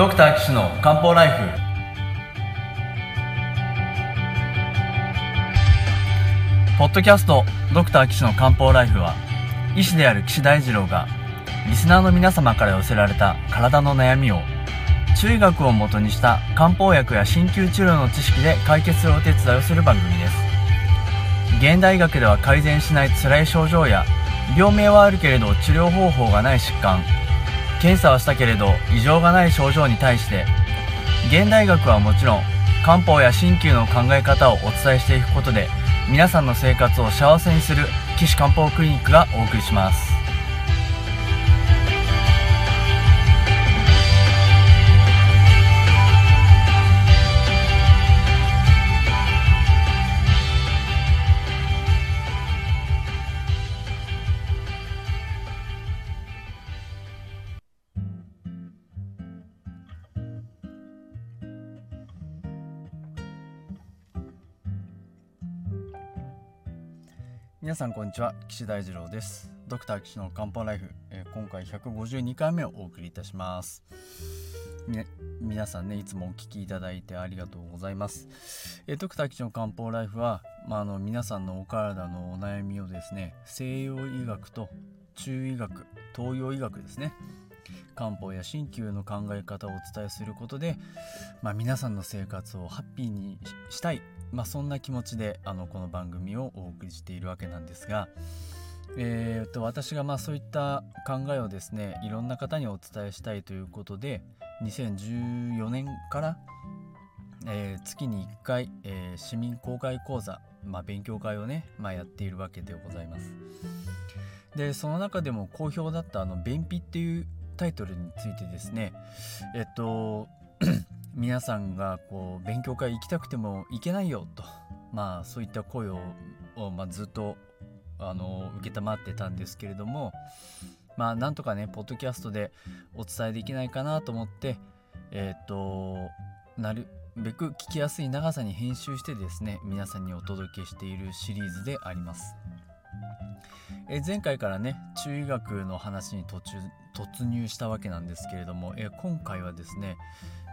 ドクター岸の漢方ライフ。ポッドキャストドクター岸の漢方ライフは医師である岸大二郎がリスナーの皆様から寄せられた体の悩みを中医学をもとにした漢方薬や鍼灸治療の知識で解決するお手伝いをする番組です。現代医学では改善しない辛い症状や病名はあるけれど治療方法がない疾患。検査はしたけれど異常がない症状に対して現代学はもちろん漢方や鍼灸の考え方をお伝えしていくことで皆さんの生活を幸せにする岸漢方クリニックがお送りします。さんこんにちは。岸大二郎です。ドクター岸の漢方ライフ、えー今回152回目をお送りいたします。ね皆さんねいつもお聞きいただいてありがとうございます、えードクター岸の漢方ライフは、まあ、あの皆さんのお体のお悩みをですね西洋医学と中医学東洋医学ですね。漢方や鍼灸の考え方をお伝えすることで、まあ、皆さんの生活をハッピーにしたい、まあ、そんな気持ちであのこの番組をお送りしているわけなんですが、えー、と私がまあそういった考えをですねいろんな方にお伝えしたいということで2014年から、えー月に1回、えー市民公開講座、まあ、勉強会をね、まあ、やっているわけでございます。でその中でも好評だったあの「便秘」っていうタイトルについてですねえっと 皆さんがこう勉強会行きたくても行けないよとまあそういった声をまあ、ずっとあの承ってたんですけれどもまあなんとかねポッドキャストでお伝えできないかなと思ってえっとなるべく聞きやすい長さに編集してですね皆さんにお届けしているシリーズであります。え前回からね中医学の話に途中突入したわけなんですけれども、え今回はですね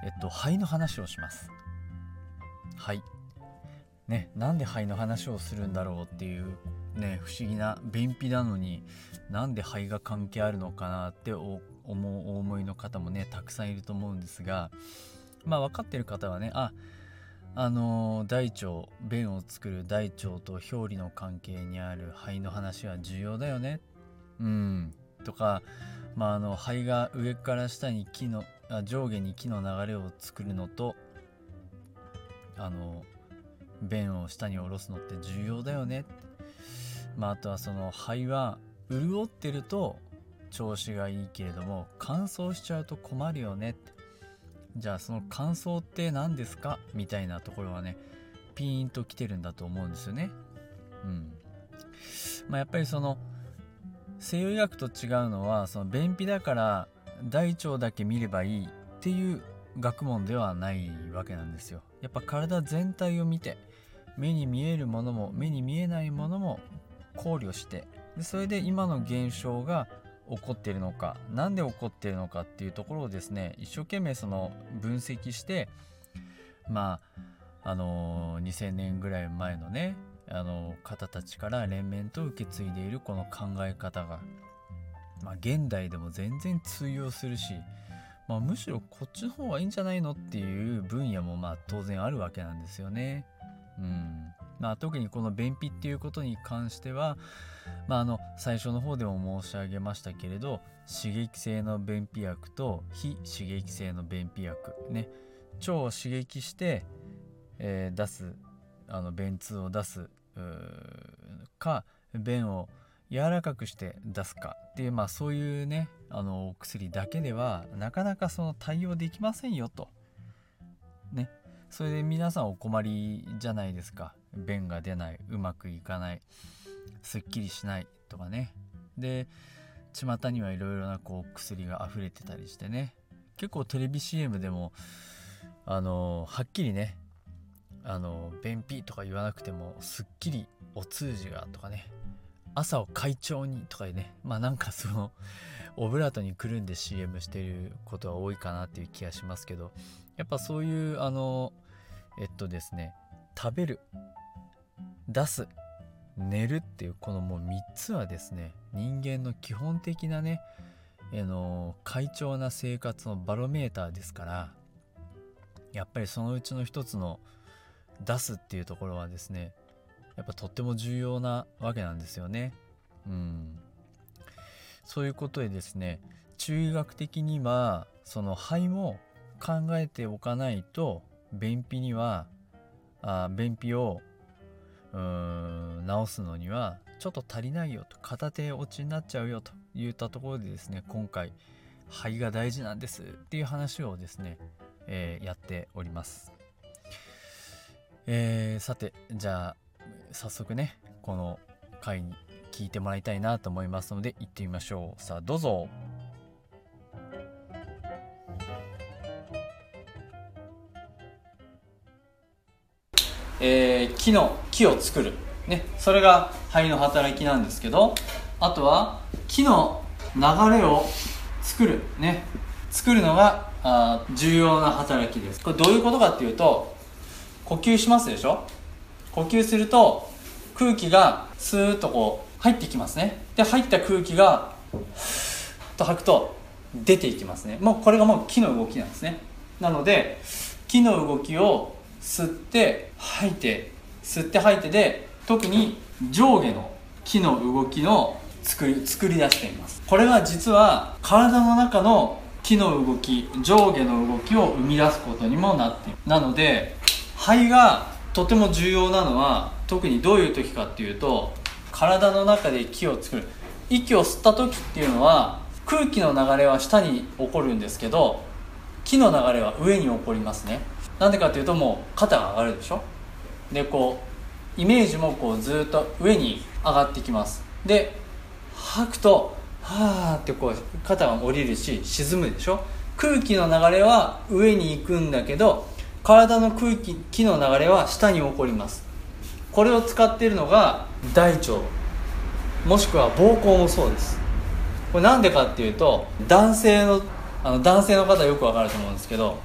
えっと肺の話をします。肺。ねなんで肺の話をするんだろうっていうね不思議な便秘なのになんで肺が関係あるのかなって思うお思いの方もねたくさんいると思うんですがまあ分かってる方はねああの大腸便を作る大腸と表裏の関係にある肺の話は重要だよね。うん。とか、まあ、あの肺が上から下に木のあ上下に木の流れを作るのとあの便を下に下ろすのって重要だよね。まあ、あとはその肺は潤ってると調子がいいけれども乾燥しちゃうと困るよね。ってじゃあその乾燥って何ですか？みたいなところはねピーンときてるんだと思うんですよね。うん。まあやっぱりその西洋医学と違うのはその便秘だから大腸だけ見ればいいっていう学問ではないわけなんですよ。やっぱ体全体を見て目に見えるものも目に見えないものも考慮してでそれで今の現象が起こっているのか何で起こっているのかっていうところをですね一生懸命その分析してまああの2000年ぐらい前のねあの方たちから連綿と受け継いでいるこの考え方が、まあ、現代でも全然通用するし、まあ、むしろこっちの方がいいんじゃないのっていう分野もまあ当然あるわけなんですよね。うんまあ、特にこの便秘っていうことに関しては、まあ、あの最初の方でも申し上げましたけれど刺激性の便秘薬と非刺激性の便秘薬ね。腸を刺激して、えー出すあの便通を出すか便を柔らかくして出すかっていうまあそういうねあのお薬だけではなかなかその対応できませんよと。ね。それで皆さんお困りじゃないですか。便が出ないうまくいかないすっきりしないとかね。で巷にはいろいろなこう薬が溢れてたりしてね。結構テレビ CM でもあのはっきりねあの便秘とか言わなくてもすっきりお通じがとかね。朝を快調にとかでね。まあなんかそのオブラートにくるんで CM してることが多いかなっていう気がしますけど。やっぱそういうあのえっとですね食べる出す寝るっていうこのもう3つはですね人間の基本的なねあの快調な生活のバロメーターですからやっぱりそのうちの一つの出すっていうところはですねやっぱとっても重要なわけなんですよね。うん、そういうことでですね中医学的にはその肺も考えておかないと便秘にはあ便秘をうーん治すのにはちょっと足りないよと片手落ちになっちゃうよといったところでですね今回肺が大事なんですっていう話をですね、えー、やっております、えー、さてじゃあ早速ねこの回に聞いてもらいたいなと思いますので行ってみましょう。さあどうぞ。えー、木の木を作る、ね、それが肺の働きなんですけどあとは木の流れを作る、ね、作るのがあ重要な働きです。これどういうことかっていうと呼吸しますでしょ？呼吸すると空気がスーッとこう入ってきますね。で入った空気がふーっと吐くと出ていきますね。もうこれがもう木の動きなんですね。なので木の動きを吸って吐いて吸って吐いてで特に上下の木の動きの作り作り出しています。これが実は体の中の木の動き上下の動きを生み出すことにもなっているなので肺がとても重要なのは特にどういう時かっていうと体の中で木を作る。息を吸った時っていうのは空気の流れは下に起こるんですけど木の流れは上に起こりますね。なんでかっていうともう肩が上がるでしょ。でこうイメージもこうずっと上に上がってきます。で吐くとはーってこう肩が下りるし沈むでしょ？空気の流れは上に行くんだけど体の空気気の流れは下に起こります。これを使っているのが大腸。もしくは膀胱もそうです。これなんでかっていうと男性のあの男性の方よくわかると思うんですけど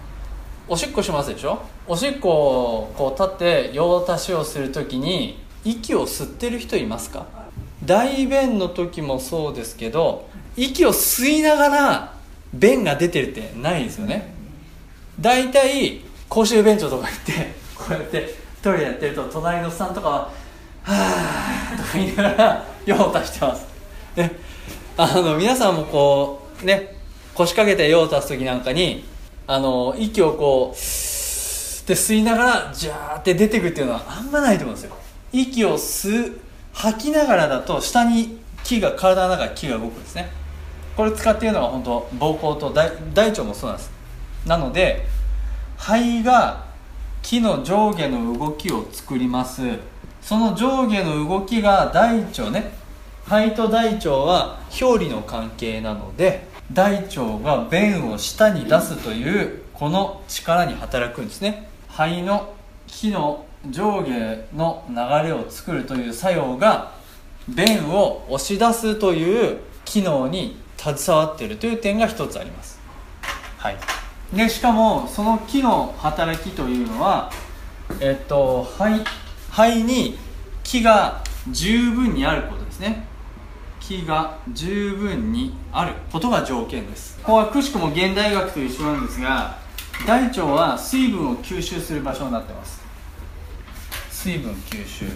おしっこしますでしょ？おしっこをこう立って用足しをする時に息を吸ってる人いますか？大便の時もそうですけど息を吸いながら便が出てるってないですよね。大体公衆便所とか行ってこうやってトイレやってると隣のおっさんとかは「はあ」とか言いながら用を足してます。であの皆さんもこうね腰掛けて用を足す時なんかにあの息をこうって吸いながらジャーって出てくっていうのはあんまないと思うんですよ。息を吸う吐きながらだと下に木が体の中で木が動くんですね。これ使っているのは本当膀胱と大大腸もそうなんです。なので肺が木の上下の動きを作ります。その上下の動きが大腸ね。肺と大腸は表裏の関係なので大腸が便を下に出すというこの力に働くんですね。肺の木の上下の流れを作るという作用が便を押し出すという機能に携わっているという点が一つあります。はい。でしかもその木の働きというのはえっと肺肺に木が十分にあることですね木が十分にあることが条件です。ここはくしくも現代学と一緒なんですが大腸は水分を吸収する場所になってます。水分吸収。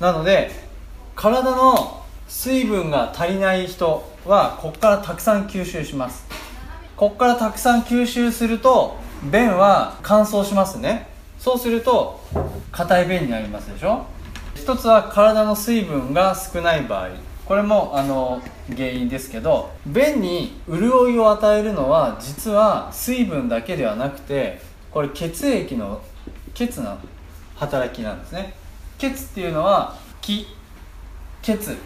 なので体の水分が足りない人はここからたくさん吸収します。ここからたくさん吸収すると便は乾燥しますね。そうすると硬い便になりますでしょ。一つは体の水分が少ない場合。これもあの原因ですけど便に潤いを与えるのは実は水分だけではなくてこれ血液の血の働きなんですね。血っていうのは気血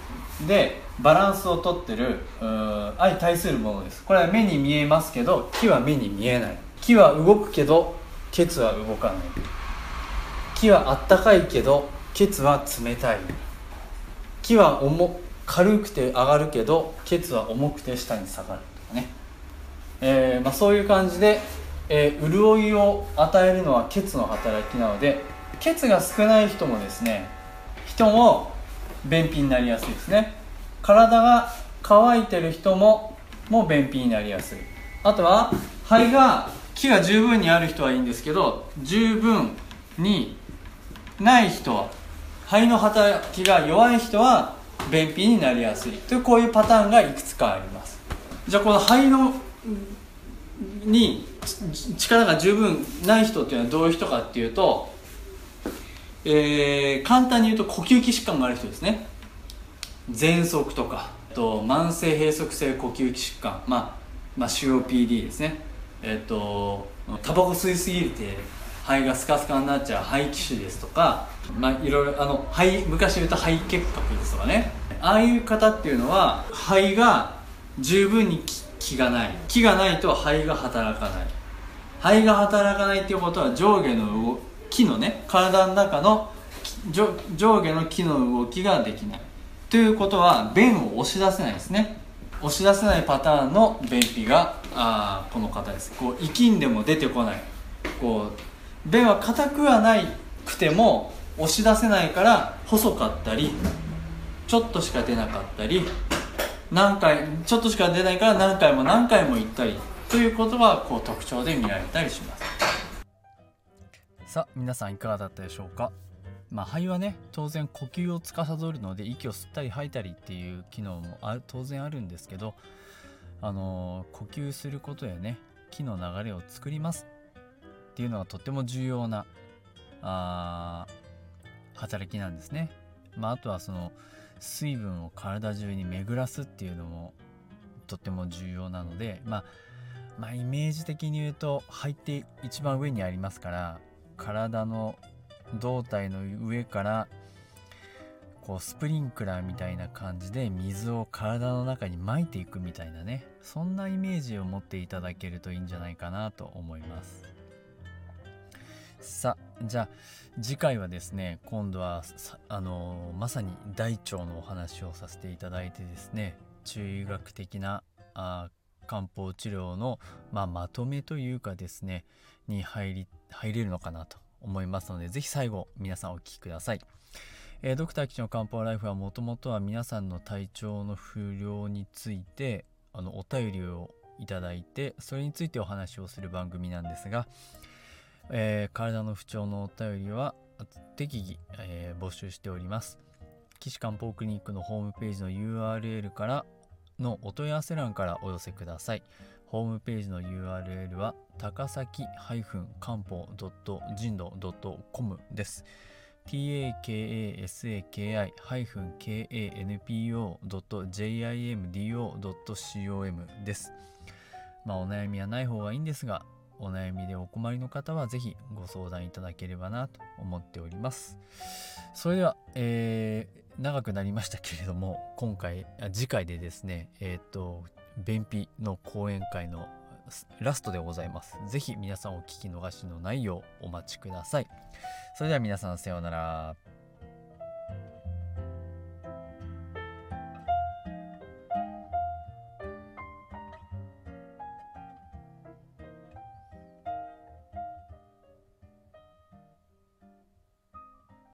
でバランスをとってる相対するものです。これは目に見えますけど気は目に見えない。気は動くけど血は動かない。気はあったかいけど血は冷たい。気は重軽くて上がるけどケツは重くて下に下がるとかね、えー、まあ、そういう感じで、えー、潤いを与えるのはケツの働きなのでケツが少ない人もですね人も便秘になりやすいですね。体が乾いてる人ももう便秘になりやすい。あとは肺が気が十分にある人はいいんですけど十分にない人は肺の働きが弱い人は便秘になりやすいというこういうパターンがいくつかあります。じゃあこの肺のに力が十分ない人っていうのはどういう人かっていうと、えー、簡単に言うと呼吸器疾患がある人ですね。喘息とかと慢性閉塞性呼吸器疾患、まあ、まあ COPD ですね。えっ、ー、とタバコ吸いすぎて肺がスカスカになっちゃう肺気腫ですとか、まあ、いろいろあの肺昔言うと肺結核ですとかね。ああいう方っていうのは肺が十分に気がない。気がないと肺が働かない。肺が働かないっていうことは上下の気のね体の中の上下の気の動きができない。ということは便を押し出せないですね。押し出せないパターンの便秘があこの方です。こう息んでも出てこない。こう便は硬くはないくても押し出せないから細かったりちょっとしか出なかったり何回ちょっとしか出ないから何回も何回も行ったりということがこう特徴で見られたりします。さあ皆さんいかがだったでしょうか？まあ、肺はね当然呼吸を司るので息を吸ったり吐いたりっていう機能もあ当然あるんですけど、あのー、呼吸することでね気の流れを作ります。っていうのがとても重要なあ働きなんですね。まあ、あとはその水分を体中に巡らすっていうのもとっても重要なので、まあ、まあイメージ的に言うと肺って一番上にありますから体の胴体の上からこうスプリンクラーみたいな感じで水を体の中に撒いていくみたいなねそんなイメージを持っていただけるといいんじゃないかなと思います。さあじゃあ次回はですね今度はあのまさに大腸のお話をさせていただいてですね中医学的なあ漢方治療の、まあ、まとめというかですねに入り入れるのかなと思いますので是非最後皆さんお聴きください。えー、ドクター吉の漢方ライフはもともとは皆さんの体調の不良についてあのお便りをいただいてそれについてお話をする番組なんですがえー、体の不調のお便りは適宜、えー、募集しております。岸漢方クリニックのホームページの URL からのお問い合わせ欄からお寄せください。ホームページの URL は高崎漢方人道 .com です。takasaki-kanpo.jimdo.com です。まあお悩みはない方がいいんですが、お悩みでお困りの方はぜひご相談いただければなと思っております。それでは、えー、長くなりましたけれども、今回、次回でですね、えっ、と、便秘の講演会のラストでございます。ぜひ皆さんお聞き逃しのないようお待ちください。それでは皆さんさようなら。